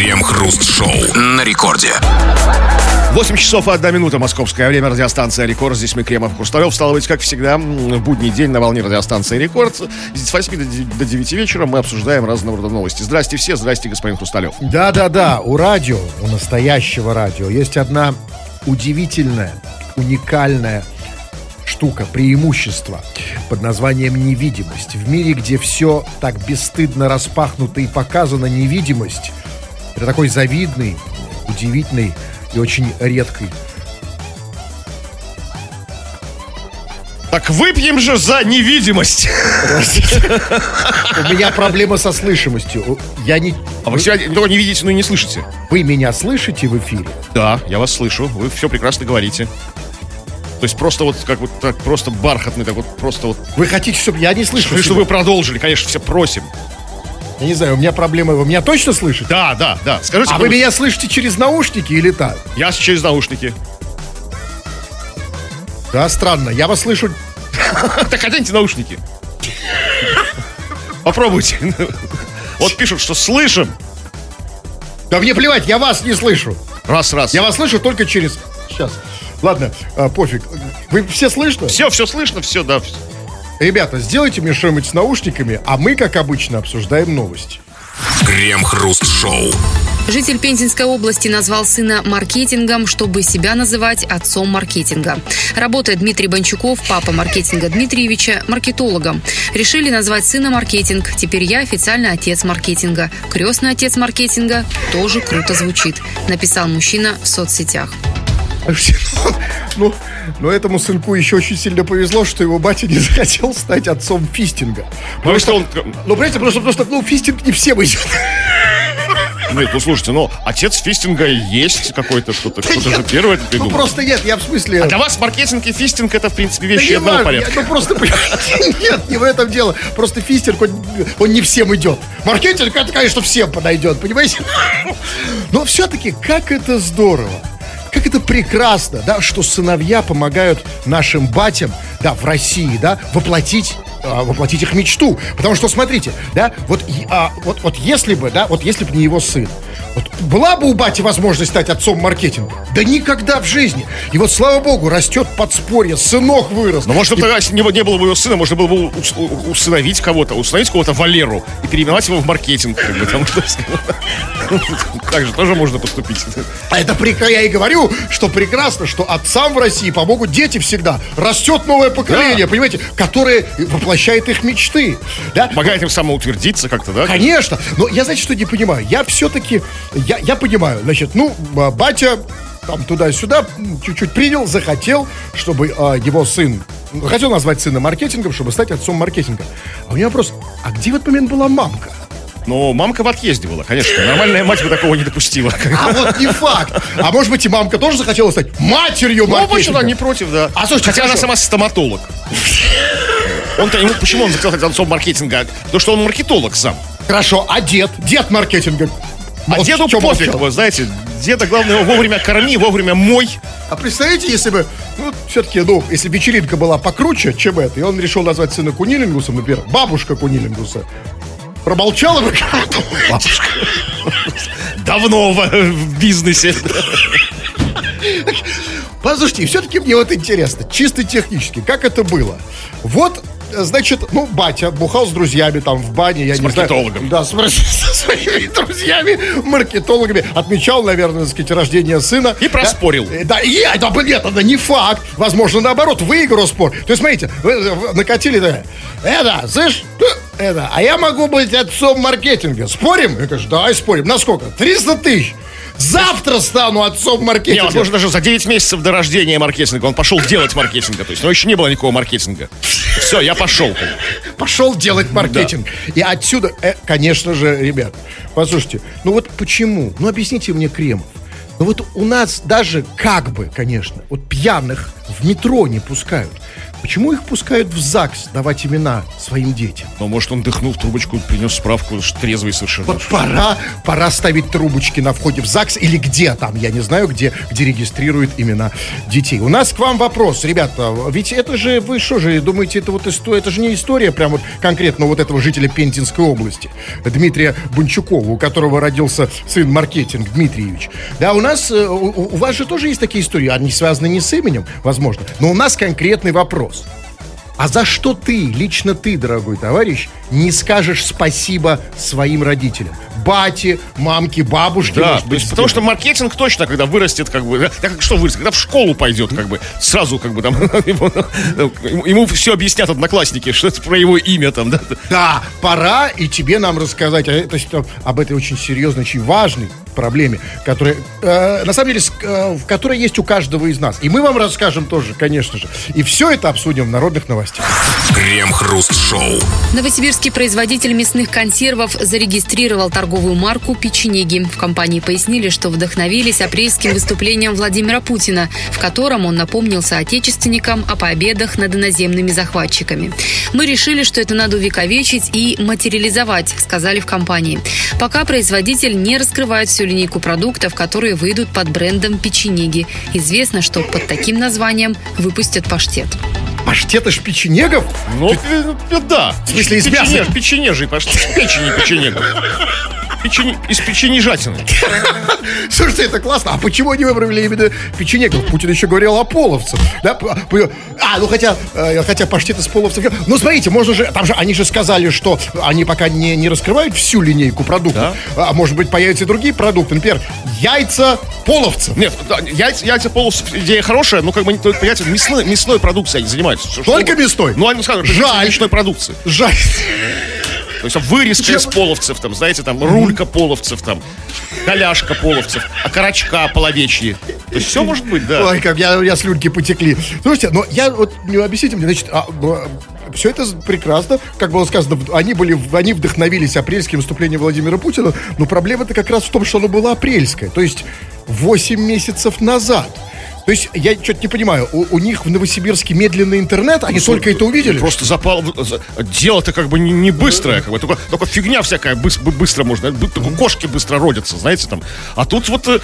Крем-хруст-шоу на рекорде. 8 часов и 1 минута московское время, радиостанция «Рекорд». Здесь мы, Кремов Хрусталев. Стало быть, как всегда, в будний день на волне радиостанции «Рекорд». С 8 до 9 вечера мы обсуждаем разного рода новости. Здрасте все, здрасте, господин Хрусталев. Да-да-да, у радио, у настоящего радио есть одна удивительная, уникальная штука, преимущество под названием невидимость. В мире, где все так бесстыдно распахнуто и показано невидимость, это такой завидный, удивительный и очень редкий. Так выпьем же за невидимость. У меня проблема со слышимостью. Я не... А вы себя только не видите, но и не слышите. Вы меня слышите в эфире? Да, я вас слышу. Вы все прекрасно говорите. То есть просто вот как вот так просто бархатный, так вот просто вот. Вы хотите, чтобы я не слышу? Чтобы вы продолжили, конечно, все просим. Я не знаю, у меня проблема. Вы меня точно слышите? Да, да, да. Скажите. А вы меня слышите через наушники или так? Я через наушники. Да, странно. Я вас слышу. Так оденьте наушники. Попробуйте. Вот пишут, что слышим. Да мне плевать, я вас не слышу. Раз, раз. Я вас слышу только через... Сейчас. Ладно, а, пофиг. Вы все слышно? Все, все слышно, все, да. Ребята, сделайте мне что-нибудь с наушниками, а мы, как обычно, обсуждаем новости. Крем-хруст-шоу. Житель Пензенской области назвал сына маркетингом, чтобы себя называть отцом маркетинга. Работает Дмитрий Бончуков, папа маркетинга Дмитриевича, маркетологом. Решили назвать сына маркетинг. Теперь я официально отец маркетинга. Крестный отец маркетинга тоже круто звучит, написал мужчина в соцсетях. Ну, но этому сынку еще очень сильно повезло, что его батя не захотел стать отцом фистинга. Ну, что он... Ну, понимаете, просто, просто, ну, фистинг не всем идет. Нет, ну слушайте, ну отец фистинга есть какой-то, что-то, кто-то же первый это Ну, придумал. просто нет, я в смысле... А для вас маркетинг и фистинг это, в принципе, Да вещи не одного важно, порядка. я- ну просто, нет, не в этом дело. Просто фистинг, он, он не всем идет. Маркетинг, это, конечно, всем подойдет, понимаете? Но все-таки, как это здорово. Как это прекрасно, да, что сыновья помогают нашим батям, да, в России, да, воплотить а, воплотить их мечту. Потому что, смотрите, да, вот, а, вот, вот если бы, да, вот если бы не его сын, вот была бы у бати возможность стать отцом маркетинга? Да никогда в жизни. И вот, слава богу, растет подспорье, сынок вырос. Но может, тогда, если не, не было бы его сына, можно было бы усыновить кого-то, усыновить кого-то Валеру и переименовать его в маркетинг. Как бы, там, то есть, так же тоже можно поступить. А это прекрасно, я и говорю, что прекрасно, что отцам в России помогут дети всегда. Растет новое поколение, Да. понимаете, которое воплощает их мечты. Да? Помогает им самоутвердиться как-то, да? Конечно. Но я, знаете, что не понимаю? Я все-таки, я, я понимаю, значит, ну, а, батя там туда-сюда чуть-чуть принял, захотел, чтобы а, его сын, ну, хотел назвать сына маркетингом, чтобы стать отцом маркетинга. А у меня вопрос, а где в этот момент была мамка? Но мамка в отъезде была, конечно. Нормальная мать бы такого не допустила. А вот не факт. А может быть и мамка тоже захотела стать матерью Ну, маркетинга? почему она не против, да. А, слушайте, Хотя она хорошо. сама стоматолог. Он-то, ему, почему он захотел стать отцом маркетинга? Потому что он маркетолог сам. Хорошо, а дед? Дед маркетинга. А Вот деду пофиг, вы знаете, деда главное его вовремя корми, вовремя мой. А представляете, если бы, ну, все-таки, ну, если бы вечеринка была покруче, чем это, и он решил назвать сына Кунилингусом, например, бабушка Кунилингуса, промолчала бы бабушка. Давно в, в бизнесе. Послушайте, все-таки мне вот интересно, чисто технически, как это было? Вот, э, значит, ну, батя бухал с друзьями там в бане, я С не маркетологом. знаю. Да, с, своими друзьями, маркетологами. Отмечал, наверное, так сказать, рождение сына. И проспорил. Да, э, да, и, это, бы- нет, это не факт. Возможно, наоборот, выиграл спор. То есть, смотрите, вы, вы накатили, да, это, слышь, э, это, а я могу быть отцом маркетинга. Спорим? Я говорю, давай спорим. На сколько? 300 тысяч. Завтра стану отцом маркетинга. возможно, даже за 9 месяцев до рождения маркетинга он пошел делать маркетинга. То есть, но еще не было никакого маркетинга. Все, я пошел. пошел делать маркетинг. И отсюда, э, конечно же, ребят, послушайте, ну вот почему? Ну объясните мне, Кремов. Ну вот у нас даже как бы, конечно, вот пьяных в метро не пускают. Почему их пускают в ЗАГС давать имена своим детям? Ну, может, он дыхнул в трубочку, принес справку, что трезвый совершенно. Вот пора, пора ставить трубочки на входе в ЗАГС или где там, я не знаю, где, где регистрируют имена детей. У нас к вам вопрос, ребята, ведь это же, вы что же, думаете, это вот история, это же не история прям вот конкретно вот этого жителя Пензенской области, Дмитрия Бунчукова, у которого родился сын Маркетинг Дмитриевич. Да, у нас, э, у, у вас же тоже есть такие истории, они связаны не с именем, возможно, но у нас конкретный вопрос. А за что ты, лично ты, дорогой товарищ, не скажешь спасибо своим родителям? Бате, мамке, бабушке, Да, может быть, потому что маркетинг точно, когда вырастет, как бы, да, как что вырастет, когда в школу пойдет, как бы, сразу, как бы, там, ему, ему все объяснят одноклассники, что это про его имя, там, да. Да, пора и тебе нам рассказать о, то есть, э, об этой очень серьезной, очень важной проблеме, которая, э, на самом деле, э, в которой есть у каждого из нас. И мы вам расскажем тоже, конечно же. И все это обсудим в народных новостях. Крем-хруст-шоу. Новосибирский производитель мясных консервов зарегистрировал торговую марку «Печенеги». В компании пояснили, что вдохновились апрельским выступлением Владимира Путина, в котором он напомнил соотечественникам о победах над иноземными захватчиками. «Мы решили, что это надо увековечить и материализовать», сказали в компании. Пока производитель не раскрывает всю линейку продуктов, которые выйдут под брендом «Печенеги». Известно, что под таким названием выпустят паштет. Паштет из печенегов? Ну, э, да. В смысле, из мяса? Печенеж- Печенежий, пошли. Из печени печенегов. Печени, из печенежатины. Слушайте, это классно. А почему они выбрали именно печенегов? Путин еще говорил о половцах. Да? А, ну хотя, э, хотя паштет из половцев. Ну, смотрите, можно же, там же, они же сказали, что они пока не, не раскрывают всю линейку продуктов. А может быть, появятся и другие продукты. Например, яйца половцев. Нет, да, яйца, яйца полос, идея хорошая, но как бы, понимаете, мясной, мясной продукцией они занимаются. Только мясной? Ну, они скажут, Жаль. мясной продукции. Жаль. То есть вырезка из половцев, там, знаете, там рулька половцев, там, коляшка половцев, окорочка половечьи. То есть все может быть, да. Ой, как я, меня слюнки потекли. Слушайте, но я вот, не объясните мне, значит, все это прекрасно, как было сказано, они были, они вдохновились апрельским выступлением Владимира Путина, но проблема-то как раз в том, что оно было апрельское, то есть 8 месяцев назад. То есть, я что-то не понимаю, у, у них в Новосибирске медленный интернет, они только это увидели? Просто запал. за- Дело-то как бы не, не быстрое, как бы, только, только фигня всякая быс- бы- быстро можно. Только кошки быстро родятся, знаете, там. А тут вот э,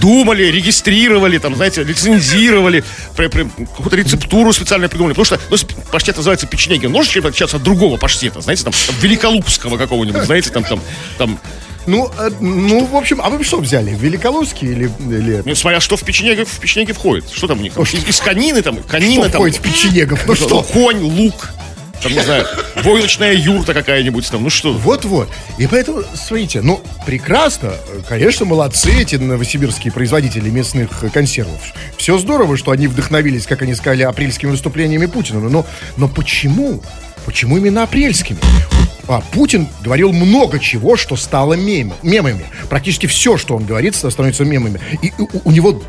думали, регистрировали, там, знаете, лицензировали, какую-то рецептуру специально придумали. Потому что ну, паштет называется печенеги, он может чем-то отличаться от другого паштета, знаете, там, там, великолупского какого-нибудь, знаете, там, там, там, Ну, э, ну, в общем, а вы что взяли, Великоловский или... или... ну, смотря что в печенеге, в печенеге входит. Что там у них? Там, из, из конины, там, конина, Что там. входит в печенегов? Ну что? Конь, лук, там, не знаю, войлочная юрта какая-нибудь там, ну что. Вот-вот. И поэтому, смотрите, ну, прекрасно. Конечно, молодцы эти новосибирские производители мясных э, консервов. Все здорово, что они вдохновились, как они сказали, апрельскими выступлениями Путина. Но, но почему? Почему именно апрельскими? А Путин говорил много чего, что стало мем- мемами. Практически все, что он говорит, становится мемами. И у, у него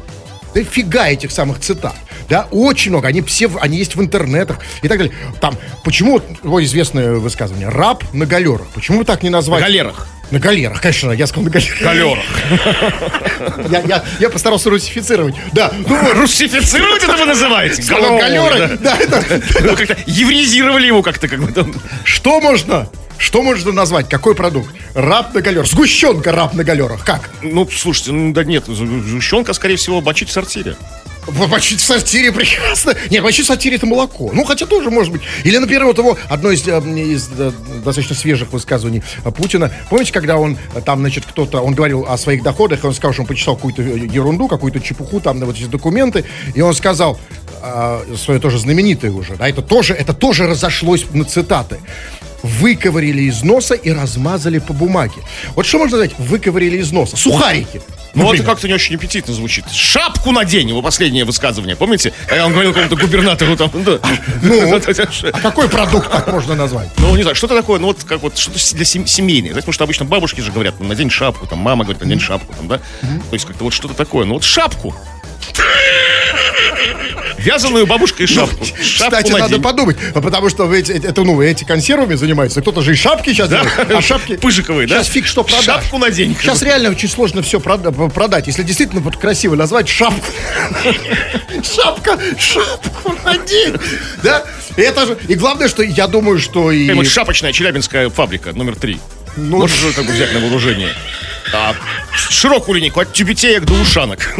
дофига этих самых цитат. Да, очень много. Они все, они есть в интернетах и так далее. Там, почему, его известное высказывание, раб на галерах. Почему бы так не назвать? На галерах. На галерах, конечно, я сказал на галерах. Галерах. Я, я, я постарался русифицировать. Да, ну вот, Русифицируют это вы называете? галеры, да, это, Ну, как-то еврезировали его как-то, как бы там. что можно, что можно назвать, какой продукт? Раб на галерах, сгущенка раб на галерах, как? Ну, слушайте, ну да нет, сгущенка, скорее всего, бочить в сортире. Мочить в сортире прекрасно. Нет, мочить в сортире это молоко. Ну, хотя тоже может быть. Или, например, вот его одно из, э, из, э, достаточно свежих высказываний Путина. Помните, когда он э, там, значит, кто-то, он говорил о своих доходах, и он сказал, что он почитал какую-то ерунду, какую-то чепуху, там, на вот эти документы, и он сказал, свое тоже знаменитое уже, да, это тоже, это тоже разошлось на цитаты. Выковырили из носа и размазали по бумаге. Вот что можно сказать? Выковырили из носа. Сухарики. Ну, это например. как-то не очень аппетитно звучит. Шапку надень, его последнее высказывание, помните? Когда он говорил какому-то губернатору там, да. Ну, а какой продукт так можно назвать? Ну, не знаю, что-то такое, ну, вот как вот, что-то для сем- семейное. Знаете, потому что обычно бабушки же говорят, надень шапку, там, мама говорит, надень шапку, там, да? То есть как-то вот что-то такое. Ну, вот шапку. Вязаную бабушкой шапку. Шапку Кстати, надо подумать, потому что эти, это, ну, эти консервами занимаются. Кто-то же и шапки сейчас делает, а шапки... Пыжиковые, да? Сейчас фиг что продашь. Шапку надень. Сейчас реально очень сложно все продать. Если действительно вот красиво назвать шапку. Шапка, шапку надень. Да? И это же... И главное, что я думаю, что и... Шапочная челябинская фабрика номер три. Ну, Можешь же как бы взять на вооружение. А, широкую линейку от тюбетеек до ушанок.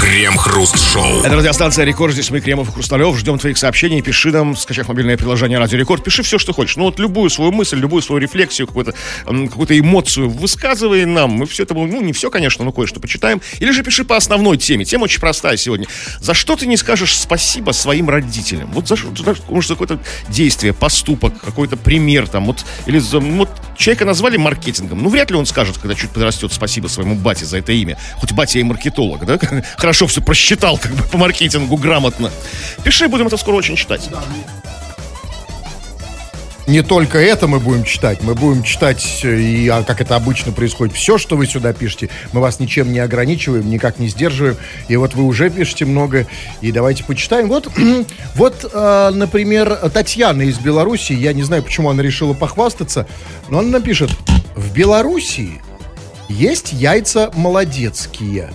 Крем-хруст-шоу. Это радиостанция Рекорд. Здесь мы, Кремов и Хрусталев. Ждем твоих сообщений. Пиши нам, скачав мобильное приложение Радио Рекорд. Пиши все, что хочешь. Ну вот любую свою мысль, любую свою рефлексию, какую-то м, какую-то эмоцию высказывай нам. Мы все это, ну не все, конечно, но кое-что почитаем. Или же пиши по основной теме. Тема очень простая сегодня. За что ты не скажешь спасибо своим родителям? Вот за за- может, за какое-то действие, поступок, какой-то пример там. Вот, или за, вот человека назвали маркетингом. Ну, вряд ли он скажет, когда чуть подрастет, спасибо своему бате за это имя. Хоть батя и маркетолог, да? Хорошо все просчитал как бы по маркетингу грамотно. Пиши, будем это скоро очень читать. Не только это мы будем читать, мы будем читать, э, и а, как это обычно происходит, все, что вы сюда пишете. Мы вас ничем не ограничиваем, никак не сдерживаем. И вот вы уже пишете много, и давайте почитаем. Вот, вот э, например, Татьяна из Беларуси, я не знаю, почему она решила похвастаться, но она напишет, в Белоруссии есть яйца молодецкие.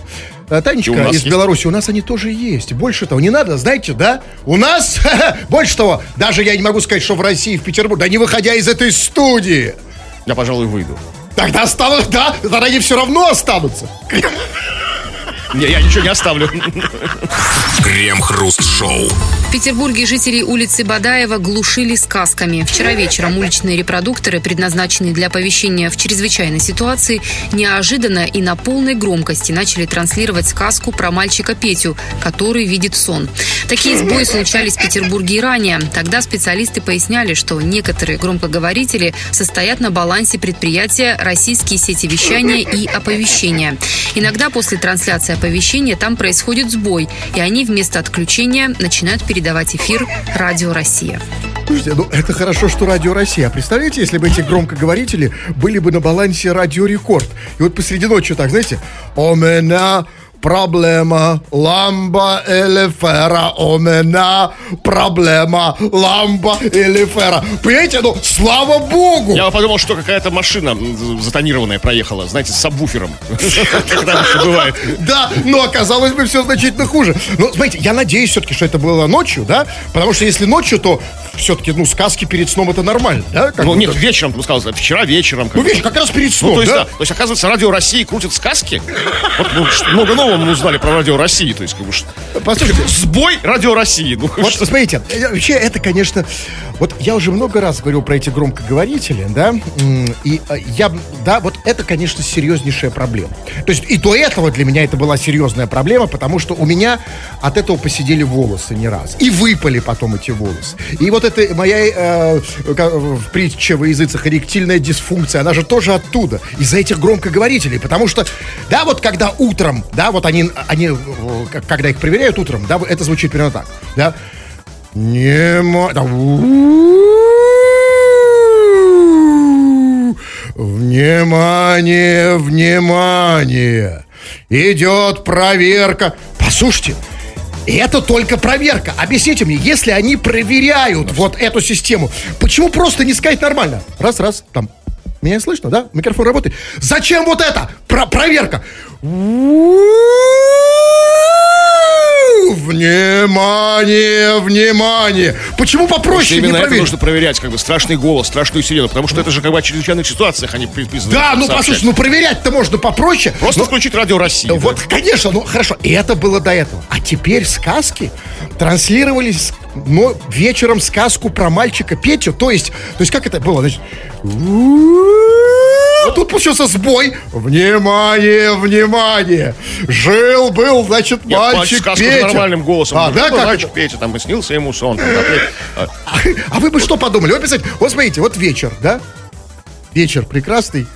Э, Танечка из есть. Беларуси, у нас они тоже есть. Больше того, не надо, знаете, да? У нас, больше того, даже я не могу сказать, что в России, в Петербурге, да не выходя из этой студии. Я, пожалуй, выйду. Тогда останут, да, тогда они все равно останутся. Не, я ничего не оставлю. Крем-хруст-шоу. В Петербурге жителей улицы Бадаева глушили сказками. Вчера вечером уличные репродукторы, предназначенные для оповещения в чрезвычайной ситуации, неожиданно и на полной громкости начали транслировать сказку про мальчика Петю, который видит сон. Такие сбои случались в Петербурге и ранее. Тогда специалисты поясняли, что некоторые громкоговорители состоят на балансе предприятия «Российские сети вещания и оповещения». Иногда после трансляции оповещения там происходит сбой, и они вместо отключения начинают передавать эфир «Радио Россия». Слушайте, ну это хорошо, что Радио Россия. А представляете, если бы эти громкоговорители были бы на балансе Радио Рекорд. И вот посреди ночи так, знаете, у меня проблема ламба или фера, у меня проблема ламба или фера. Понимаете, ну, слава богу! Я подумал, что какая-то машина затонированная проехала, знаете, с сабвуфером. Как там еще бывает. Да, но оказалось бы все значительно хуже. Но, смотрите, я надеюсь все-таки, что это было ночью, да? Потому что если ночью, то все-таки, ну, сказки перед сном это нормально, да? Ну, нет, вечером, ты сказал, вчера вечером. Ну, видишь, как раз перед сном, Ну, есть, да? То есть, оказывается, Радио России крутит сказки. Вот ну, много нового мы узнали про Радио России. То есть, как бы, Послушайте, сбой Радио России. Ну, Вот что- смотрите, вообще это, конечно, вот я уже много раз говорил про эти громкоговорители, да, и э, я, да, вот это, конечно, серьезнейшая проблема. То есть и до этого для меня это была серьезная проблема, потому что у меня от этого посидели волосы не раз. И выпали потом эти волосы. И вот эта моя э, в притче во языцах эректильная дисфункция, она же тоже оттуда, из-за этих громкоговорителей, потому что, да, вот когда утром, да, вот они, они, к- когда их проверяют утром, да, это звучит примерно так, да, Нема... да, Внимание, внимание! Идет проверка. Послушайте, это только проверка. Объясните мне, если они проверяют вот эту систему, почему просто не сказать нормально? Раз, раз, там. Меня слышно, да? Микрофон работает. Зачем вот это? Про проверка. Внимание, внимание! Почему попроще не Именно это проверить? нужно проверять, как бы, страшный голос, страшную сирену, потому что это же как бы о чрезвычайных ситуациях они приписаны. Да, ну послушай, ну проверять-то можно попроще. Просто Но- включить Радио России. Вот, конечно, ну хорошо, и это было до этого. А теперь сказки транслировались но вечером сказку про мальчика Петю. То есть, то есть как это было? Значит, вот тут получился сбой. Внимание, внимание! Жил был, значит, Нет, мальчик сказку Петя. нормальным голосом. А, да, как мальчик это? Петя, там, и снился ему сон. а, А, а вы бы что подумали? Вот, представьте, вот смотрите, вот вечер, да? Вечер прекрасный,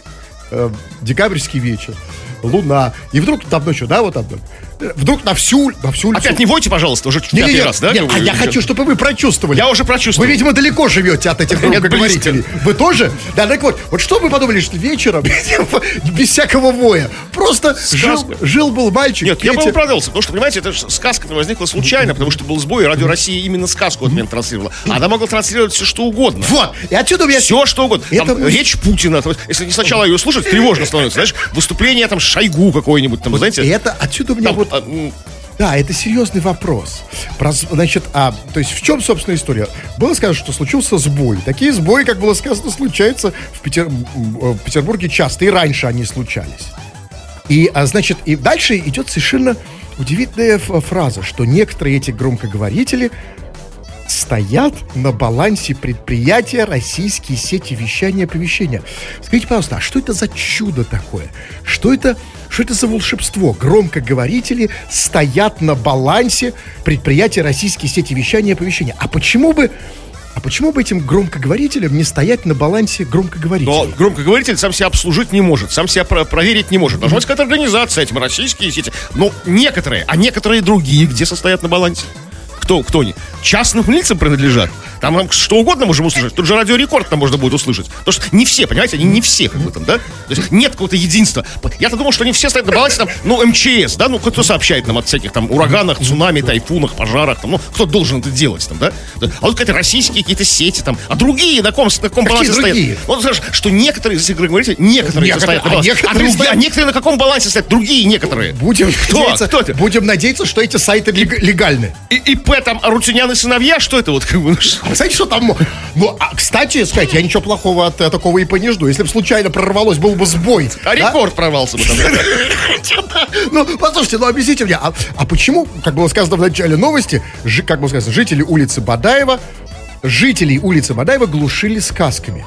э, декабрьский вечер, луна. И вдруг там ночью, да, вот там, вдруг на всю, на всю. Опять не войте, пожалуйста, уже Не, пятый не, раз, да? не, как а я хочу, чтобы вы прочувствовали. Я уже прочувствовал. Вы, видимо, далеко живете от этих Нет, громкоговорителей. Вы тоже? Да, так вот, вот что вы подумали, что вечером, без всякого воя, просто жил, жил был мальчик. Нет, я бы оправдался, потому что, понимаете, эта ж сказка возникла случайно, потому что был сбой, и Радио России именно сказку от меня транслировала. Она могла транслировать все, что угодно. Вот, и отсюда у меня... Все, что угодно. Там Это речь Путина. Если не сначала ее слушать, тревожно становится. Знаешь, выступление там Шойгу какое-нибудь, там, знаете. И это отсюда у меня вот... а, Да, это серьезный вопрос. Про- значит, а, то есть в чем, собственно, история? Было сказано, что случился сбой. Такие сбои, как было сказано, случаются в, Петер- м, в Петербурге часто, и раньше они случались. И, а, значит, и дальше идет совершенно удивительная фраза, что некоторые эти громкоговорители стоят на балансе предприятия российские сети вещания и оповещения. Скажите, пожалуйста, а что это за чудо такое? Что это, что это за волшебство? Громкоговорители стоят на балансе предприятия российские сети вещания и оповещения. А почему бы а почему бы этим громкоговорителям не стоять на балансе громкоговорителей? Но громкоговоритель сам себя обслужить не может, сам себя про- проверить не может. Должна быть какая-то организация, этим российские сети. Но некоторые, а некоторые другие, где состоят на балансе? Кто, кто они? Частным лицам принадлежат. Там нам что угодно можем услышать. Тут же радиорекорд там можно будет услышать. Потому что не все, понимаете, они не все как бы там, да? То есть нет какого-то единства. Я-то думал, что они все стоят на балансе там, ну, МЧС, да? Ну, кто сообщает нам от всяких там ураганах, цунами, тайфунах, пожарах, там, ну, кто должен это делать там, да? А вот какие-то российские какие-то сети там, а другие на ком, на каком Какие балансе стоят? Вот знаешь, что некоторые из этих говорите, некоторые, Некоторые, стоят на а балансе. А, некоторые другие, стоят- а некоторые на каком балансе стоят? Другие некоторые. Будем Кто? надеяться, Кто это? будем надеяться, что эти сайты лег- легальны. И, ИП там Арутюнян и сыновья, что это вот знаете, что там? Ну, а, кстати, сказать, я ничего плохого от э, такого и не жду. Если бы случайно прорвалось, был бы сбой. А да? рекорд прорвался бы там. Ну, послушайте, ну объясните мне, а, а почему, как было сказано в начале новости, как было сказано, жители улицы Бадаева, жителей улицы Бадаева глушили сказками?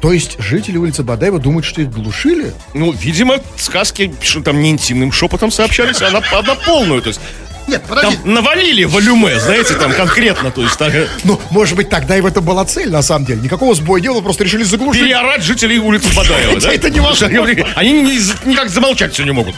То есть жители улицы Бадаева думают, что их глушили? Ну, видимо, сказки что там не интимным шепотом сообщались, а на, а на полную. То есть Нет, там подожди. навалили волюме, знаете, там конкретно. То есть так, Ну, может быть, тогда и в этом была цель, на самом деле. Никакого сбоя не было, просто решили заглушить. переорать жителей улицы Бадаева, да? Это невозможно. Они ни- никак замолчать все не могут.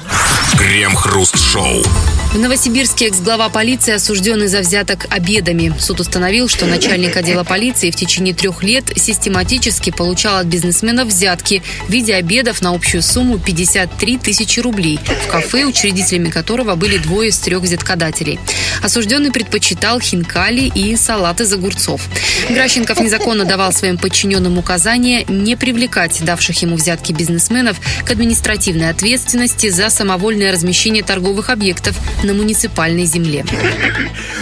Крем-хруст-шоу. В Новосибирске экс-глава полиции осужден из-за взяток обедами. Суд установил, что начальник отдела полиции в течение трех лет систематически получал от бизнесменов взятки в виде обедов на общую сумму 53 тысячи рублей в кафе, учредителями которого были двое из трех взяткодателей. Осужденный предпочитал хинкали и салат из огурцов. Гращенков незаконно давал своим подчиненным указания не привлекать давших ему взятки бизнесменов к административной ответственности за самовольное размещение торговых объектов на муниципальной земле.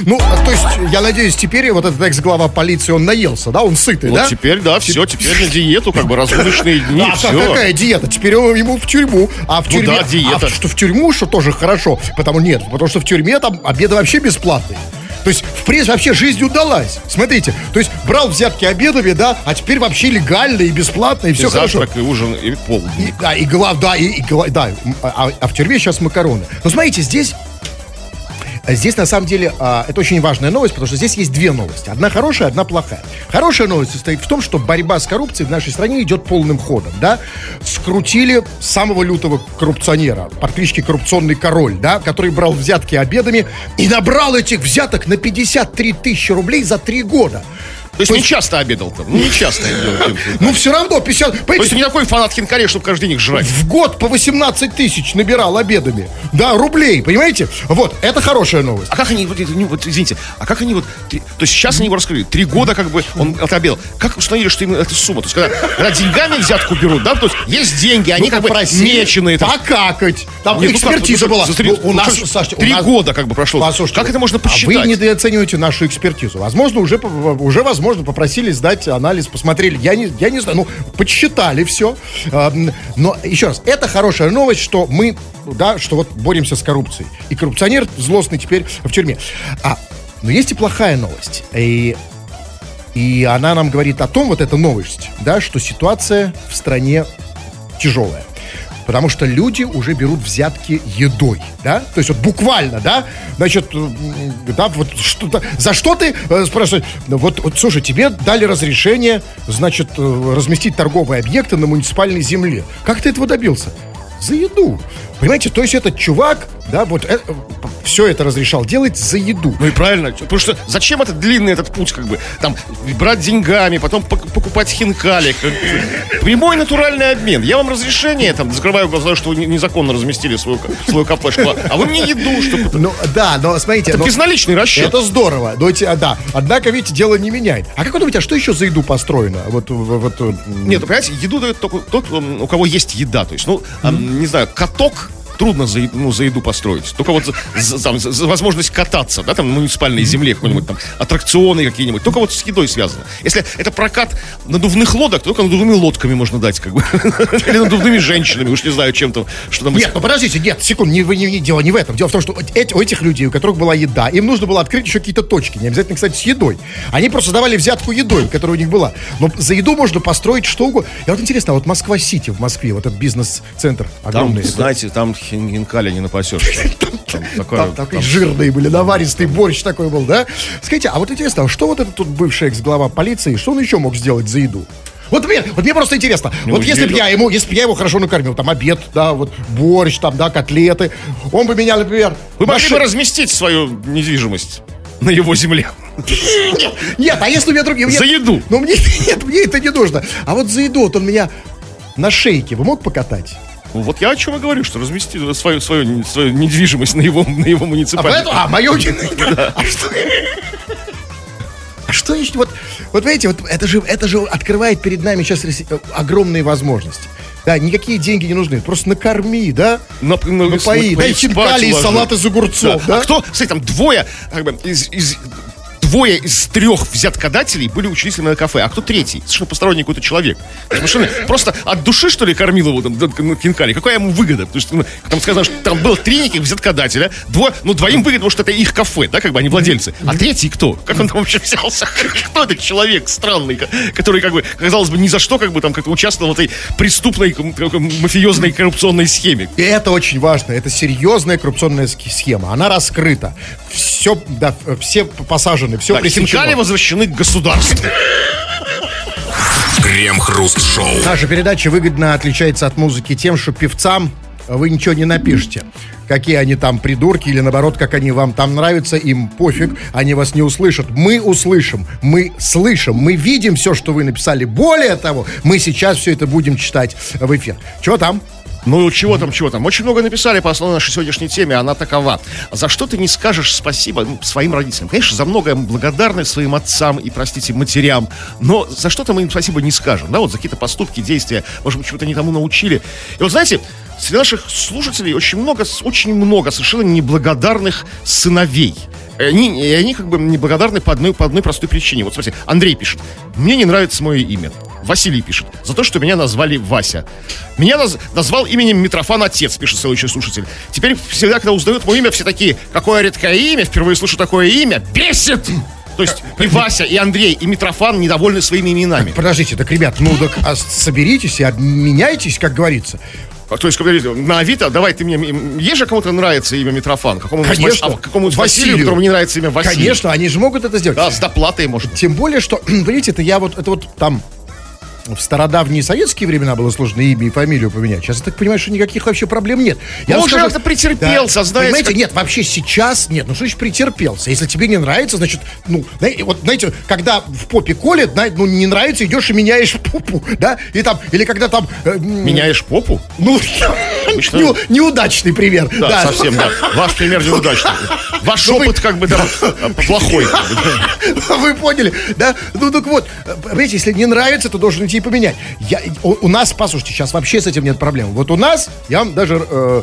Ну, то есть, я надеюсь, теперь вот этот экс-глава полиции, он наелся, да? Он сытый, Вот да? теперь, да, все, теперь на диету, как бы разгрузочные дни, А все. как- какая диета? Теперь его- ему в тюрьму. А в Ну тюрьме... да, диета. А что в тюрьму, что тоже хорошо. Потому нет, потому что в тюрьме там обеды вообще бесплатные. То есть, в принципе, вообще жизнь удалась. Смотрите, то есть брал взятки обедами, да, а теперь вообще легально и бесплатно, и И все хорошо. завтрак, и ужин, и полдник. И, да, и глав, да, и, и да, а, а в тюрьме сейчас макароны. Но смотрите, здесь Здесь, на самом деле, а, это очень важная новость, потому что здесь есть две новости. Одна хорошая, одна плохая. Хорошая новость состоит в том, что борьба с коррупцией в нашей стране идет полным ходом, да. Скрутили самого лютого коррупционера, по кличке Коррупционный Король, да, который брал взятки обедами и набрал этих взяток на 53 тысячи рублей за три года. То есть не часто обедал там, не часто. Ну, все равно 50... То есть не такой фанат хинкарей, чтобы каждый день их жрать. в год по 18 тысяч набирал обедами. Да, рублей, понимаете? Вот, это хорошая новость. А как они, вот, ну, вот, извините, а как они вот, то есть сейчас они его раскрыли, три года как бы он отобедал. Как установили, что именно эта сумма? То есть когда, когда деньгами взятку берут, да, то есть есть деньги, они Ну, как бы меченые. Покакать. Там ну экспертиза была. у нас, три года как бы прошло. Как это можно А вы посчитать? недооцениваете нашу экспертизу. Возможно, уже, уже возможно, попросили сдать анализ, посмотрели. Я не, я не знаю, ну, подсчитали все. Но, еще раз, это хорошая новость, что мы, да, что вот боремся с коррупцией. И коррупционер злостный теперь в тюрьме. А, но есть и плохая новость. И и она нам говорит о том, вот эта новость, да, что ситуация в стране тяжелая. Потому что люди уже берут взятки едой, да? То есть вот буквально, да? Значит, да, вот что-то... За что ты, э, спрашивают, ну, вот, вот, слушай, тебе дали разрешение, значит, э, разместить торговые объекты на муниципальной земле. Как ты этого добился? За еду. Понимаете, то есть этот чувак да, вот э, все это разрешал делать за еду. Ну и правильно, потому что зачем этот длинный этот путь, как бы, там, брать деньгами, потом пок- покупать хинкали, прямой натуральный обмен. Я вам разрешение, там, закрываю глаза, что вы не- незаконно разместили свою, свою кафешку, а вы мне еду, чтобы... Ну, да, но смотрите... Это но- безналичный расчет. Это здорово, но, а, да. Однако, видите, дело не меняет. А как вы думаете, а что еще за еду построено? Вот, вот, м, Нет, ну, понимаете, еду дает только тот, у кого есть еда. То есть, ну, а, не знаю, каток трудно за, ну, за еду построить. Только вот за, за- там, за- за возможность кататься, да, там, на муниципальной земле, какой-нибудь там, аттракционы какие-нибудь. Только вот с едой связано. Если это прокат надувных лодок, то только надувными лодками можно дать, как бы. Или надувными женщинами, уж не знаю, чем там, что там. Нет, ну подождите, нет, секунду, не, не, не- дело не в этом. Дело в том, что эти- у этих людей, у которых была еда, им нужно было открыть еще какие-то точки. Не обязательно, кстати, с едой. Они просто давали взятку едой, которая у них была. Но за еду можно построить что угодно. И вот интересно, а вот Москва-Сити в Москве, вот этот бизнес-центр Там, огромный. это- знаете, там хин- хинкали не напасешь. Там такое- Там такие жирные были, наваристый борщ такой был, да? Скажите, а вот интересно, а что вот этот тут бывший экс-глава полиции, что он еще мог сделать за еду? Вот мне, вот мне просто интересно, вот если бы я ему, если бы я его хорошо накормил, там обед, да, вот борщ, там, да, котлеты, он бы меня, например, Вы могли маши- бы разместить свою недвижимость на его земле. Нет, нет, а если у меня другие... За еду. Ну, мне, нет, мне это не нужно. А вот за еду, вот он меня на шейке, вы мог покатать? Вот я о чем и говорю, что размести свою, свою, свою недвижимость на его, на его А, муниципальный. поэтому, а мое... А что... А что еще? Вот, вот видите, вот это же, это же открывает перед нами сейчас огромные возможности. Да, никакие деньги не нужны. Просто накорми, да? На, на- Напои, на- дай хинкали и салат из огурцов, да? А кто, кстати, там двое, как бы, из, из- двое из трех взяткодателей были учителями на кафе, а кто третий? Совершенно посторонний какой-то человек. Совершенно просто от души, что ли, кормил его там, хинкали? Какая ему выгода? Потому что ну, там сказано, что там было три неких взяткодателя, двое, ну, двоим выгодно, потому что это их кафе, да, как бы они владельцы. А третий кто? Как он там вообще взялся? Кто этот человек странный, ко- который, как бы, казалось бы, ни за что, как бы, там, как участвовал в этой преступной, мафиозной коррупционной схеме? И это очень важно. Это серьезная коррупционная схема. Она раскрыта. Все, да, все посажены, все Так, хинкали возвращены к государству. Крем-хруст-шоу. Наша передача выгодно отличается от музыки тем, что певцам вы ничего не напишете. Какие они там придурки или наоборот, как они вам там нравятся, им пофиг, они вас не услышат. Мы услышим, мы слышим, мы видим все, что вы написали. Более того, мы сейчас все это будем читать в эфир. Чего там? Ну, чего там, чего там. Очень много написали по основной нашей сегодняшней теме, она такова. За что ты не скажешь спасибо ну, своим родителям? Конечно, за многое благодарны своим отцам и, простите, матерям, но за что-то мы им спасибо не скажем, да, вот за какие-то поступки, действия, может быть, чего-то не тому научили. И вот, знаете, среди наших слушателей очень много, очень много совершенно неблагодарных сыновей. И Они, и они как бы неблагодарны по одной, по одной простой причине. Вот смотрите, Андрей пишет, мне не нравится мое имя. Василий пишет, за то, что меня назвали Вася. Меня наз- назвал именем Митрофан Отец, пишет следующий слушатель. Теперь всегда, когда узнают мое имя, все такие, какое редкое имя, впервые слышу такое имя, бесит! То есть и Вася, и Андрей, и Митрофан недовольны своими именами. Подождите, так, ребят, ну так а соберитесь и обменяйтесь, как говорится. То есть, на Авито, давай ты мне... Есть же кому-то нравится имя Митрофан? Какому-нибудь Конечно. А какому-нибудь Василию, Василию. которому не нравится имя Василий? Конечно, они же могут это сделать. Да, с доплатой, может. Тем более, что, видите, это я вот, это вот там в стародавние советские времена было сложно имя и фамилию поменять. Сейчас я так понимаю, что никаких вообще проблем нет. Я Ну, уже скажу- как-то претерпелся, знаете, Понимаете, как- нет, вообще сейчас нет. Ну, что значит претерпелся? Если тебе не нравится, значит, ну, вот, знаете, когда в попе колет, ну, не нравится, идешь и меняешь попу, да? И там, или когда там... э, Меняешь попу? Ну, Обычно- неу- неудачный пример. Да, совсем, да. Ваш пример неудачный. Ваш Ну, вы- опыт как бы там плохой. как бы, да. Вы поняли, да? Ну так вот, э, понимаете, если не нравится, то должен идти и поменять. Я, у, у нас, послушайте, сейчас вообще с этим нет проблем. Вот у нас, я вам даже, э,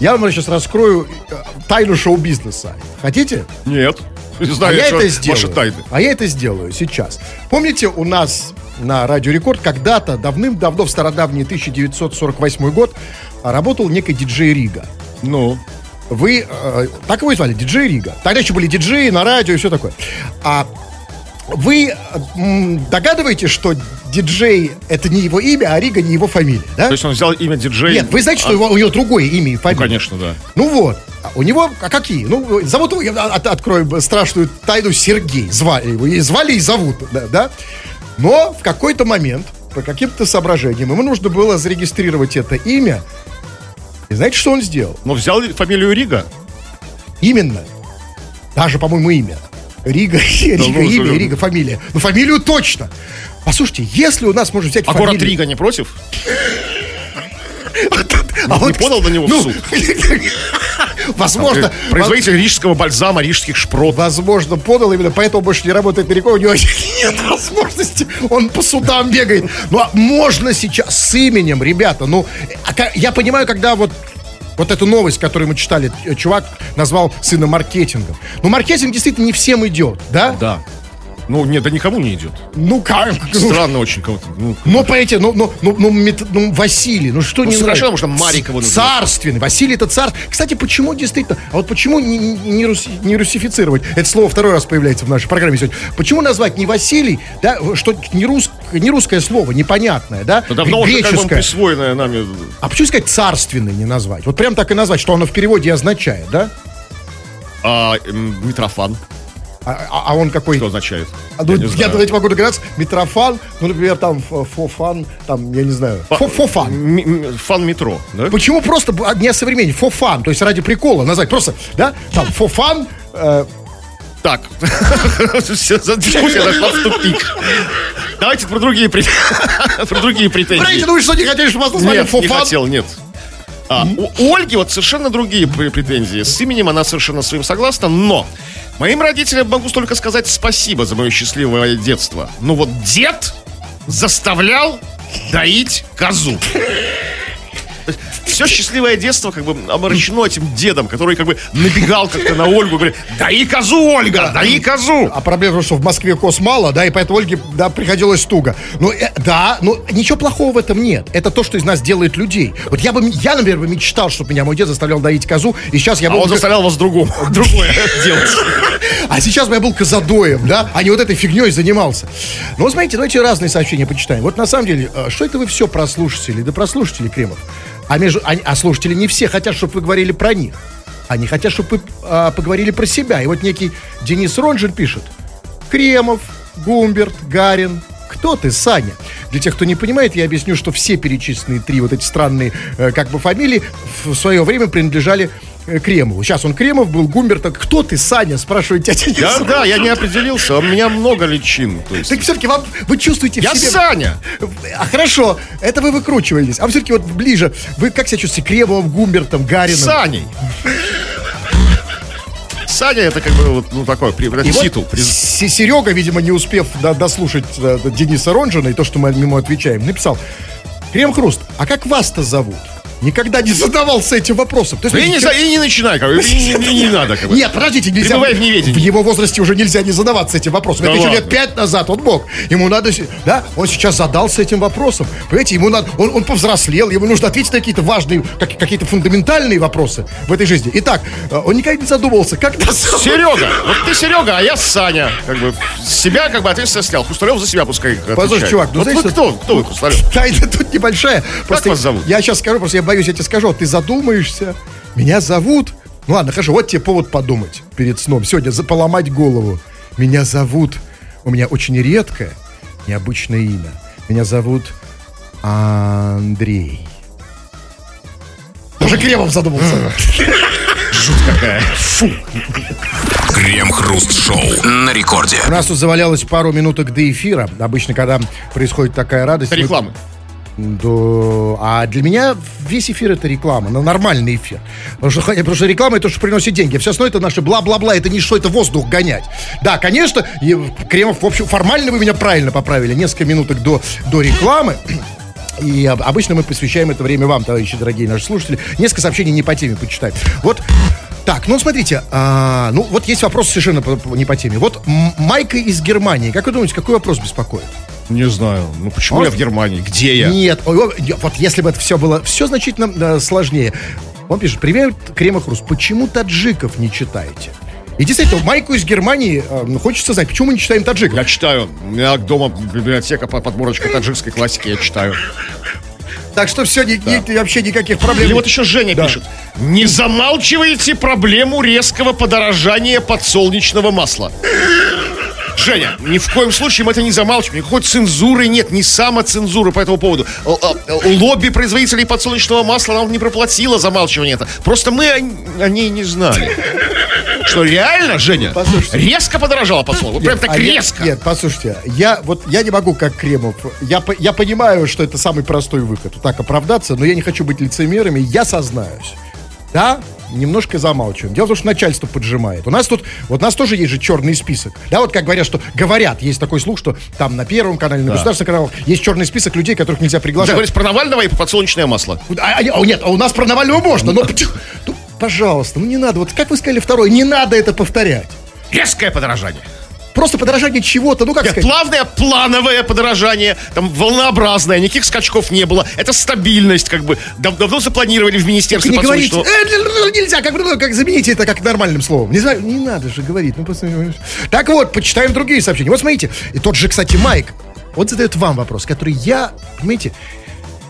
я вам сейчас раскрою э, тайну шоу-бизнеса. Хотите? Нет. Не А знаю, я что это сделаю. ваши тайны. А я это сделаю сейчас. Помните, у нас на Радио Рекорд когда-то, давным-давно, в стародавний 1948 год, а, работал некий диджей Рига. Ну, Вы, э, так его и звали, диджей Рига. Тогда еще были диджеи на радио и все такое. А вы э, догадываетесь, что диджей это не его имя, а Рига не его фамилия, да? то есть он взял имя диджей. Нет, вы знаете, что а, его, у него другое имя и ну, фамилия? конечно, да. Ну вот, а у него, а какие? Ну, зовут его, я от- открою страшную тайну, Сергей. Звали его, и звали и зовут, да, да? Но в какой-то момент, по каким-то соображениям, ему нужно было зарегистрировать это имя И знаете, что он сделал? Но взял фамилию Рига. Именно. Даже, по-моему, имя. Рига, Рига, имя, Рига, фамилия. Ну, фамилию точно. Послушайте, если у нас можно взять А фамилию... город Рига не против? А Не подал на него в ну, суд? Возможно, Производитель рижского бальзама, рижских шпрот. Возможно, подал именно, поэтому больше не работает Мерико, у него нет возможности, он по судам бегает. Ну, а можно сейчас с именем, ребята, ну, а я понимаю, когда вот вот эту новость, которую мы читали, э, чувак назвал сына маркетингом. Ну, маркетинг действительно не всем идет, да? Да. Ну, нет, да никому не идет. Ну, как? Странно очень кого-то. Ну, Ну, понимаете, ну, ну, ну, ну, мет- ну, Василий, ну что Ну, не совершенно нравится? можно Марикова. Царственный. Василий это царь. Кстати, почему действительно, а вот почему не, не, руси- не русифицировать? Это слово второй раз появляется в нашей программе сегодня. Почему назвать не Василий, да, что не, рус, не русское слово, непонятное, да? да давно уже как бы присвоенное нами. А почему сказать царственный не назвать? Вот прям так и назвать, что оно в переводе означает, да? А, Митрофан. А, а- а он какой? Что означает? А, ну, Я я, знаю. давайте могу догадаться. Митрофан, ну, например, там фофан, там, я не знаю. Фо- Фофан. Фан метро, да? Почему просто б- не современнее? Фофан, то есть ради прикола назвать. Просто, да, там, фофан, э, Так, дискуссия зашла в тупик. Давайте про другие, про другие претензии. ну вы что, не хотели, чтобы вас назвали Нет, не хотел, нет. А, у, Ольги вот совершенно другие пр- претензии. С именем она совершенно своим согласна, но моим родителям могу только сказать спасибо за мое счастливое детство. Ну вот дед заставлял доить козу. Все счастливое детство как бы омрачено этим дедом, который как бы набегал как-то на Ольгу, говорит, даи козу, Ольга, даи козу. А проблема в том, что в Москве коз мало, да, и поэтому Ольге, да, приходилось туго. Ну, э, да, ну, ничего плохого в этом нет. Это то, что из нас делает людей. Вот я бы, я, например, бы мечтал, чтобы меня мой дед заставлял доить козу, и сейчас я А был... он заставлял вас другому, другое делать. А сейчас бы я был козадоем, да, а не вот этой фигней занимался. Ну, смотрите, давайте разные сообщения почитаем. Вот на самом деле, э, что это вы все про слушателей, да про слушателей Кремов? А, между, а, а слушатели не все хотят, чтобы вы говорили про них. Они хотят, чтобы вы а, поговорили про себя. И вот некий Денис Ронжин пишет. Кремов, Гумберт, Гарин. Кто ты, Саня? Для тех, кто не понимает, я объясню, что все перечисленные три вот эти странные э, как бы фамилии в свое время принадлежали Кремову. Сейчас он Кремов был, Гумберт. а Кто ты, Саня? Спрашивает дядя Денис. Да, да, я не определился, у меня много личин. То есть. Так все-таки вам, вы чувствуете в Я себе... Саня. А хорошо, это вы выкручиваетесь. А все-таки вот ближе, вы как себя чувствуете? Кремовым, Гумбертом, Гарином? Саней. Саня это как бы вот, ну такой при- И вот титул. С- Серега, видимо, не успев до- дослушать э, Дениса Ронжина и то, что мы ему отвечаем, написал, Крем Хруст, а как вас-то зовут? Никогда не задавался этим вопросом. То есть, Ну, и, не, и не начинай, как бы, и не, не- не надо. Как бы. Нет, подождите, нельзя. Пребывай в неведении. В его возрасте уже нельзя не задаваться этим вопросом. Да Это еще лет пять назад он мог. Ему надо, да, он сейчас задался этим вопросом. Понимаете, ему надо, он, он повзрослел, ему нужно ответить на какие-то важные, как- какие-то фундаментальные вопросы в этой жизни. Итак, э, он никогда не задумывался, как зовут. Серега, вот ты Серега, а я Саня. Как бы себя как бы ответственность снял. Хрусталев за себя пускай Послушай, отвечает. чувак, ну вот знаешь, вы кто? Кто вы, Хрусталев? Тайна тут небольшая. Просто вас зовут? Я сейчас скажу, просто я боюсь, я тебе скажу, а ты задумаешься. Меня зовут... Ну ладно, хорошо, вот тебе повод подумать перед сном. Сегодня за- поломать голову. Меня зовут... У меня очень редкое, необычное имя. Меня зовут Андрей. Даже Кремов задумался. Какая? Фу. Крем-хруст-шоу на рекорде. У нас тут завалялось пару минуток до эфира. Обычно, когда происходит такая радость... мы- Рекламы. Да, а для меня весь эфир это реклама, но нормальный эфир. Потому что, потому что реклама это то, что приносит деньги. Все остальное это наше бла-бла-бла, это не что, это воздух гонять. Да, конечно, и Кремов, в общем, формально вы меня правильно поправили. Несколько минуток до, до рекламы. И об- обычно мы посвящаем это время вам, товарищи дорогие наши слушатели. Несколько сообщений не по теме почитаем. Вот, так, ну смотрите, а, ну вот есть вопрос совершенно не по теме. Вот Майка из Германии, как вы думаете, какой вопрос беспокоит? Не знаю. Ну почему Может- я в Германии? Где я? Нет, вот если бы это все было все значительно э, сложнее. Он пишет, привет, Кремах Рус, почему таджиков не читаете? И действительно, майку из Германии э, ну, хочется знать, почему мы не читаем таджиков? Я читаю. У меня дома библиотека под подборочка таджикской классики, я читаю. Так что все, ни- ни- вообще никаких проблем. Или вот еще Женя Да. пишет. Не замалчивайте проблему резкого подорожания подсолнечного масла. Женя, ни в коем случае мы это не замалчиваем. Никакой цензуры нет, ни самоцензуры по этому поводу. Лобби производителей подсолнечного масла нам не проплатило замалчивание это. Просто мы о, о ней не знали. Что, реально, Женя? Послушайте. Резко подорожало подсолнечное? Прям Нет, так а резко. нет, послушайте, я вот я не могу как Кремов. Я, я понимаю, что это самый простой выход, так оправдаться, но я не хочу быть лицемером, и я сознаюсь. Да, немножко замалчиваем. Дело в том, что начальство поджимает. У нас тут, вот у нас тоже есть же черный список. Да, вот как говорят, что говорят, есть такой слух, что там на Первом канале, на государственном канале есть черный список людей, которых нельзя Ты приглашать. говоришь про Навального и подсолнечное масло. А, а, а, нет, а у нас про Навального можно, но ну, пожалуйста, ну не надо, вот как вы сказали второй, не надо это повторять. Резкое подорожание. Просто подорожание чего-то, ну как Нет, сказать. плавное, плановое подорожание, там волнообразное, никаких скачков не было. Это стабильность, как бы. Дав- давно запланировали в Министерстве не говорите. «Э, ну, нельзя, как, ну, как замените это как нормальным словом. Не знаю, не надо же говорить. Ну, просто, так вот, почитаем другие сообщения. Вот смотрите, и тот же, кстати, Майк, он задает вам вопрос, который я, понимаете,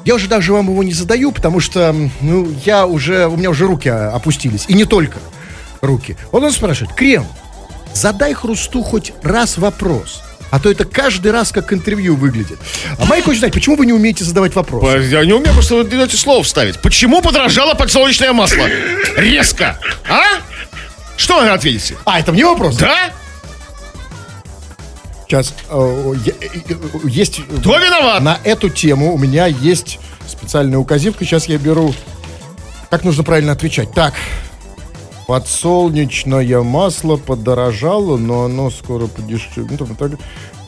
я уже даже вам его не задаю, потому что, ну, я уже, у меня уже руки опустились. И не только руки. Он нас спрашивает, Крем, задай Хрусту хоть раз вопрос. А то это каждый раз как интервью выглядит. А Майк хочет знать, почему вы не умеете задавать вопросы? Я не умею просто вот эти слова вставить. Почему подорожало подсолнечное масло? Резко. А? Что вы ответите? А, это мне вопрос? Да? Сейчас э, э, есть Кто виноват? на эту тему у меня есть специальная указивка. Сейчас я беру. Как нужно правильно отвечать? Так. Подсолнечное масло подорожало, но оно скоро подешевеет. Ну, там, так.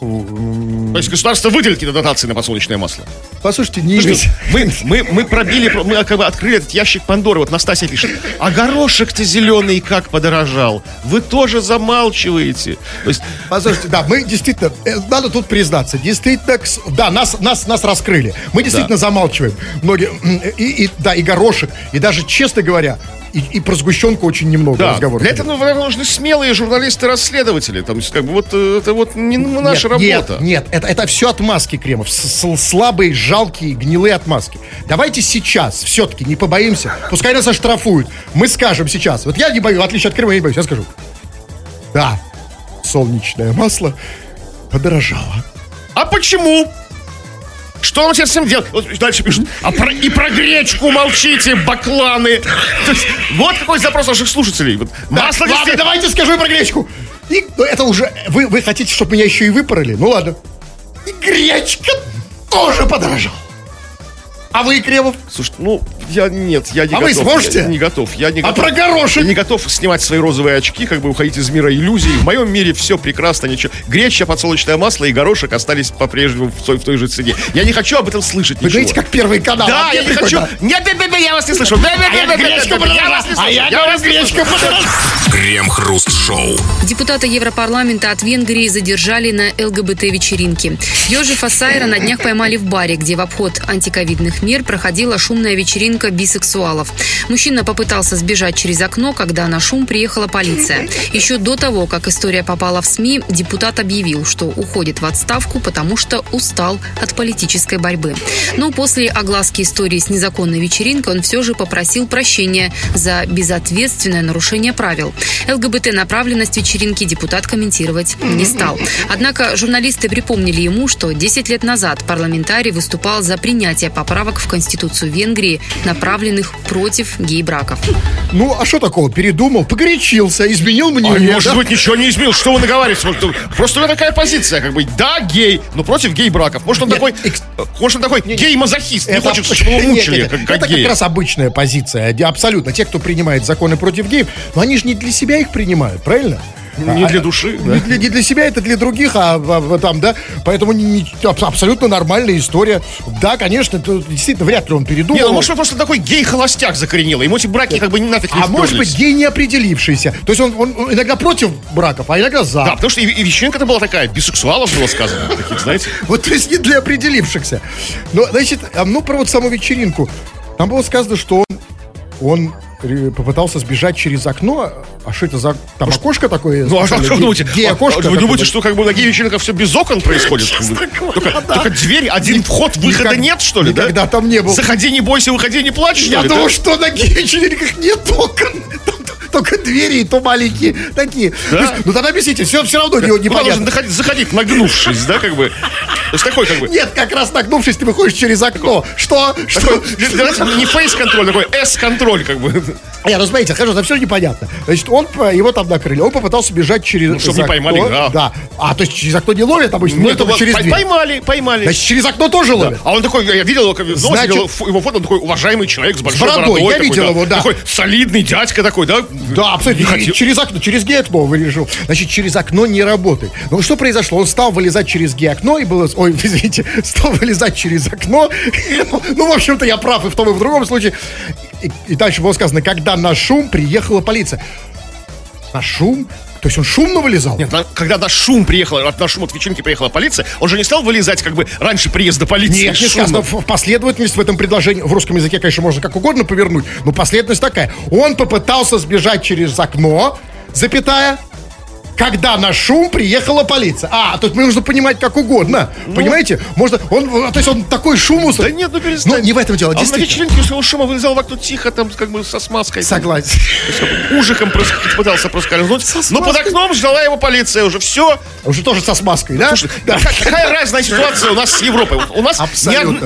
То есть государство выделит какие-то дотации на подсолнечное масло. Послушайте, не Слушайте, Мы, мы, мы пробили, мы как бы открыли этот ящик Пандоры. Вот Настасья пишет, а горошек-то зеленый как подорожал? Вы тоже замалчиваете. То есть, Послушайте, да, мы действительно, э, надо тут признаться, действительно, да, нас, нас, нас раскрыли. Мы действительно замалчиваем. Многие, и, и, да, и горошек, и даже, честно говоря, и, и про сгущенку очень немного да, разговоров. для этого наверное, нужны смелые журналисты-расследователи. Там, как бы, вот э, это вот не наша нет, работа. Нет, нет, это, это все отмазки, Кремов. С- с- слабые, жалкие, гнилые отмазки. Давайте сейчас все-таки не побоимся. Пускай нас оштрафуют. Мы скажем сейчас. Вот я не боюсь, в отличие от Крыма, я не боюсь. Я скажу. Да, солнечное масло подорожало. А почему? Что нам сейчас этим делать? Вот дальше пишут. А про, и про гречку молчите, бакланы. То есть, вот какой запрос наших слушателей. Вот, масло ладно, действительно- давайте скажу про гречку. И, ну, это уже... Вы, вы хотите, чтобы меня еще и выпороли? Ну ладно. И гречка тоже подорожала. А вы, Кремов? Слушай, ну, я нет, я не А готов. вы сможете? Я не готов. Я не А готов. про горошек? Я не готов снимать свои розовые очки, как бы уходить из мира иллюзий. В моем мире все прекрасно, ничего. Греча, подсолнечное масло и горошек остались по-прежнему в той, в той же цене. Я не хочу об этом слышать Вы ничего. говорите, как первый канал. Да, А я не хочу. прикольно. Нет, нет, нет, я вас не слышу. Да, да, А я да, да, да, да, я вас не А слышу. я Я говорю, гречка подорожала. Крем-хруст шоу. Депутата Европарламента от Венгрии задержали на ЛГБТ-вечеринке. Йожефа Сайра на днях поймали в баре, где в обход антиковидных мер проходила шумная вечеринка бисексуалов. Мужчина попытался сбежать через окно, когда на шум приехала полиция. Еще до того, как история попала в СМИ, депутат объявил, что уходит в отставку, потому что устал от политической борьбы. Но после огласки истории с незаконной вечеринкой он все же попросил прощения за безответственное нарушение правил. ЛГБТ-направленность вечеринки депутат комментировать не стал. Однако журналисты припомнили ему, что 10 лет назад парламентарий выступал за принятие поправок в Конституцию Венгрии, направленных против гей-браков. Ну, а что такого? Передумал, погорячился, изменил А, мнение. может да? быть, ничего не изменил. Что вы наговариваете? Вот, Просто у него такая позиция, как бы, да, гей, но против гей-браков. Может, он Нет, такой, экс- может, он такой гей-мазохист, не хочет, чтобы его мучили, нет, как, нет. как Это гея. как раз обычная позиция. Абсолютно. Те, кто принимает законы против геев, но они же не для себя их принимают, правильно? Не А- для души, да. Не для, не для себя, это для других, а, а, а, там, да. Поэтому не- не- аб- абсолютно нормальная история. Да, конечно, это действительно вряд ли он передумал. Не, ну может он просто такой гей-холостяк закоренелый. Ему эти браки как бы нафиг не а может быть, гей не определившийся. То есть он, он- иногда против браков, а иногда за. Да, потому что и, и вечеринка-то была такая, бисексуалов было сказано. Таких, знаете. Вот, то есть не для определившихся. Но, значит, а, ну, про вот саму вечеринку. Там было сказано, что он, он попытался сбежать через окно. А что это за... Там окошко такое? Ну, а что вы думаете? Гей- окошко Вы думаете, что как бы на гей-вечеринках все без окон происходит? Только, дверь, один вход, выхода нет, что ли, да? никогда там не был. Заходи, не бойся, выходи, не плачь, Я да? что на гей-вечеринках нет окон. Там, только двери, и то маленькие такие. ну тогда объясните, все, все равно не, ну, непонятно. Должен заходить, нагнувшись, да, как бы. То есть такой как бы... Нет, как раз нагнувшись, ты выходишь через окно. Что? Что? Не фейс-контроль, такой S-контроль, как бы. Не, ну смотрите, хорошо, это все непонятно. Значит, он, его там накрыли, он попытался бежать через ну, чтобы не поймали, да. Да. А, то есть через окно не ловят обычно? Нет, только через дверь. Поймали, поймали. Значит, через окно тоже ловят? А он такой, я видел его, Значит, его фото, он такой уважаемый человек с большой с бородой. бородой. Я видел его, да. Такой солидный дядька такой, да? Да, абсолютно. Через окно, через гей-окно вылежу. Значит, через окно не работает. Ну, что произошло? Он стал вылезать через гей-окно и было... Ой, извините, стал вылезать через окно. Ну, в общем-то, я прав и в том, и в другом случае. И, и дальше было сказано, когда на шум приехала полиция. На шум? То есть он шумно вылезал? Нет, на, когда на шум приехал, на шум от вечеринки приехала полиция, он же не стал вылезать как бы раньше приезда полиции. Нет, не сказано. Последовательность в этом предложении, в русском языке, конечно, можно как угодно повернуть, но последовательность такая. Он попытался сбежать через окно, запятая, когда на шум приехала полиция. А, тут нужно понимать как угодно. Ну, Понимаете? Можно, он, то есть он такой шум устал. Да нет, ну перестань. Ну, не в этом дело, а на вечеринке своего шума вылезал в окно тихо, там, как бы, со смазкой. Согласен. Ужиком пытался проскользнуть. Но под окном ждала его полиция уже. Все. Уже тоже со смазкой, да? Слушай, да. какая разная ситуация у нас с Европой? У нас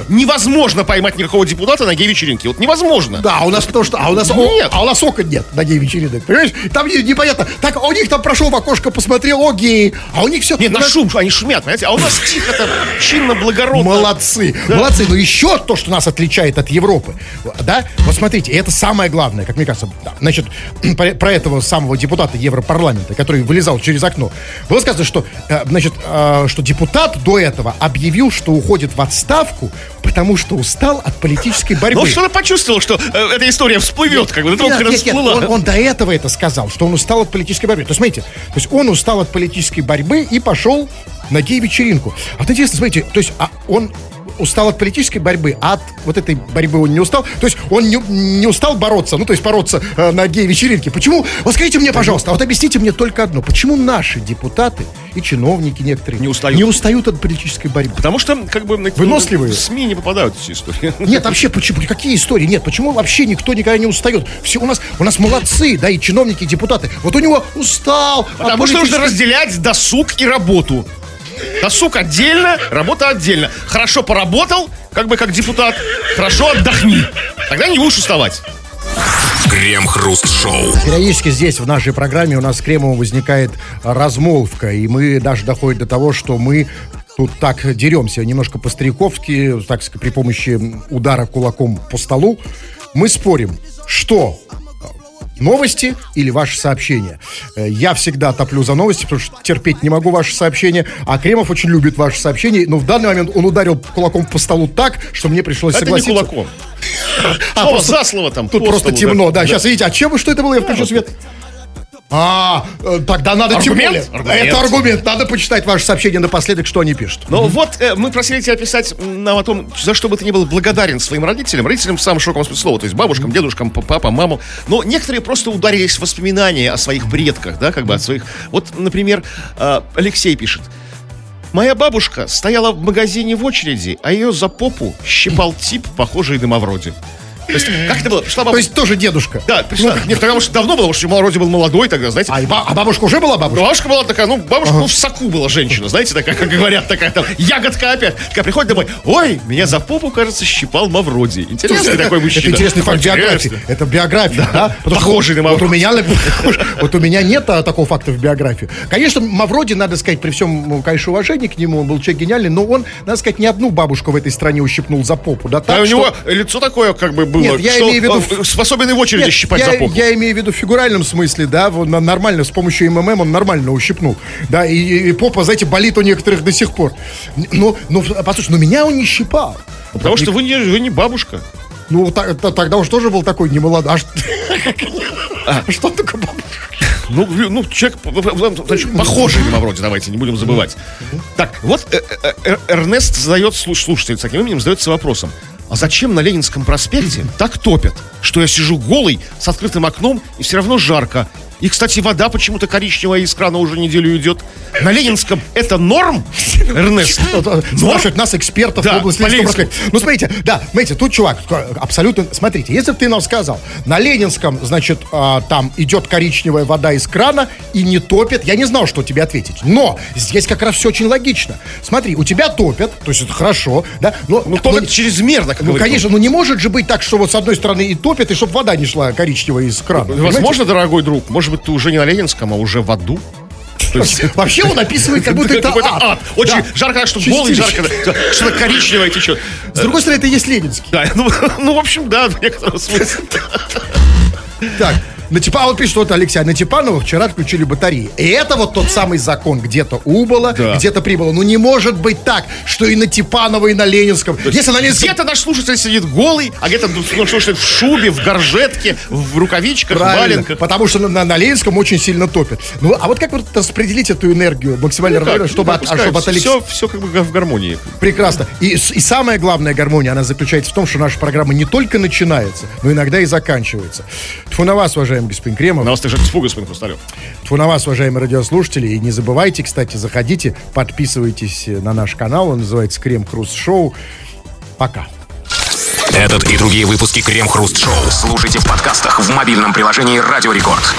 невозможно поймать никакого депутата на гей-вечеринке. Вот невозможно. Да, у нас потому что... А у нас, нет. А у нас окон нет на гей-вечеринок. Понимаешь? Там непонятно. Так, у них там прошел в окошко, посмотрел, о, гей. А у них все... Нет, на шум, они шумят, понимаете? А у нас тихо там, чинно, благородно. Молодцы. Да. Молодцы. Но еще то, что нас отличает от Европы. Да? Вот смотрите, это самое главное, как мне кажется. Значит, про этого самого депутата Европарламента, который вылезал через окно. Было сказано, что, э, значит, э, что депутат до этого объявил, что уходит в отставку, потому что устал от политической борьбы. Ну, что-то почувствовал, что э, эта история всплывет, как бы. Нет, нет, нет, нет, он, он до этого это сказал, что он устал от политической борьбы. То есть, смотрите, то есть он устал от политической борьбы и пошел на гей-вечеринку. А вот интересно, смотрите, то есть а он устал от политической борьбы, а от вот этой борьбы он не устал. То есть он не, не устал бороться, ну, то есть бороться э, на гей-вечеринке. Почему? Вот скажите мне, пожалуйста, а вот объясните мне только одно. Почему наши депутаты и чиновники некоторые не устают, не устают от политической борьбы? Потому что, как бы, выносливые. В СМИ не попадают эти истории. Нет, вообще, почему? Какие истории? Нет, почему вообще никто никогда не устает? Все у нас, у нас молодцы, да, и чиновники, и депутаты. Вот у него устал. Потому что нужно разделять досуг и работу. Досуг отдельно, работа отдельно. Хорошо поработал, как бы как депутат, хорошо отдохни. Тогда не будешь уставать. Крем-хруст-шоу. Периодически здесь, в нашей программе, у нас с Кремом возникает размолвка. И мы даже доходим до того, что мы тут так деремся немножко по-стариковски, так сказать, при помощи удара кулаком по столу. Мы спорим, что новости или ваши сообщения. Э, я всегда топлю за новости, потому что терпеть не могу ваши сообщения, а Кремов очень любит ваши сообщения, но в данный момент он ударил кулаком по столу так, что мне пришлось это согласиться. не кулаком. А, просто, за слово там. Тут просто темно, да. да. Сейчас видите, а чем что это было? Я включу свет. А, э, тогда надо аргумент? тем более. Это аргумент. Надо почитать ваше сообщение напоследок, что они пишут. Ну mm-hmm. вот, э, мы просили тебя писать нам о том, за что бы ты ни был благодарен своим родителям. Родителям в самом широком смысле слова. То есть бабушкам, дедушкам, папам, маму. Но некоторые просто ударились в воспоминания о своих предках, да, как бы от своих... Вот, например, э, Алексей пишет. Моя бабушка стояла в магазине в очереди, а ее за попу щипал тип, похожий на Мавроди. То есть, как это было? Пришла бабушка. То есть тоже дедушка. Да, пришла. Ну, нет, потому что давно было, потому что вроде был молодой тогда, знаете. А, ба- а бабушка уже была бабушка? Бабушка была такая, ну, бабушка, ага. ну, в соку была женщина, знаете, такая, как говорят, такая там, ягодка опять. Такая приходит домой, ой, меня за попу, кажется, щипал Мавроди. Интересный Слушай, такой мужчина. Это интересный факт биографии. Это биография, да? да? Похожий на Мавроди. Вот у, меня, вот у меня нет а, такого факта в биографии. Конечно, Мавроди, надо сказать, при всем, ну, конечно, уважении к нему, он был человек гениальный, но он, надо сказать, не одну бабушку в этой стране ущипнул за попу, да? Так, а у него лицо такое, как бы, было, Нет, я имею в виду способен и в очереди Нет, щипать я, за попу. Я имею в виду в фигуральном смысле, да, вот нормально, с помощью МММ он нормально ущипнул. Да, и, и попа, знаете, болит у некоторых до сих пор. Ну, ну, послушай, ну меня он не щипал. Потому что вы не, вы не бабушка. Ну, так, тогда уж тоже был такой не молодой. А, а. что такое бабушка? Ну, ну, человек значит, похожий на вроде, давайте, не будем забывать. Так, вот э, э, Эрнест задает, слушатель с таким именем, задается вопросом а зачем на Ленинском проспекте так топят, что я сижу голый с открытым окном и все равно жарко, И, кстати, вода почему-то коричневая из крана уже неделю идет. На Ленинском это норм, Эрнест? Спрашивают нас, экспертов Да, в области Ленинского. Ну, смотрите, да, смотрите, тут чувак, абсолютно, смотрите, если бы ты нам сказал, на Ленинском, значит, а, там идет коричневая вода из крана и не топит, я не знал, что тебе ответить. Но здесь как раз все очень логично. Смотри, у тебя топят, то есть это хорошо, да, но... Ну, топят чрезмерно, как Ну, конечно, ну не может же быть так, что вот с одной стороны и топит, и чтобы вода не шла коричневая из крана. Возможно, дорогой друг, может быть, ты уже не на Ленинском, а уже в аду? То есть- Вообще он описывает, как будто это ад. ад. Очень Да. жарко, что голый жарко, что-то коричневое течет. С другой стороны, это есть Ленинский. Да, ну, ну, в общем, да, в некотором смысле. Так, на Типа, а вот пишет вот Алексей, на Типанова вчера отключили батареи. И это вот тот самый закон. Где-то убыло, Да. где-то прибыло. Ну не может быть так, что и на Типанова, и на Ленинском. Если на Ленинском... Где-то наш слушатель сидит голый, а где-то ну, слушает в шубе, в горжетке, в рукавичках, в Правильно, валенках. потому что на, на- на Ленинском очень сильно топит. Ну, а вот как вот распределить эту энергию максимально равномерно, чтобы, от, а чтобы от Алексея... все, все как бы в гармонии. Прекрасно. И, и самая главная гармония, она заключается в том, что наша программа не только начинается, но иногда и заканчивается. Тьфу на вас, уважаемый господин Кремов. На вас также тьфу, господин Хрусталев. Тьфу на вас, уважаемые радиослушатели. И не забывайте, кстати, заходите, подписывайтесь на наш канал. Он называется Крем Хруст Шоу. Пока. Этот и другие выпуски Крем Хруст Шоу слушайте в подкастах в мобильном приложении Радио Рекорд.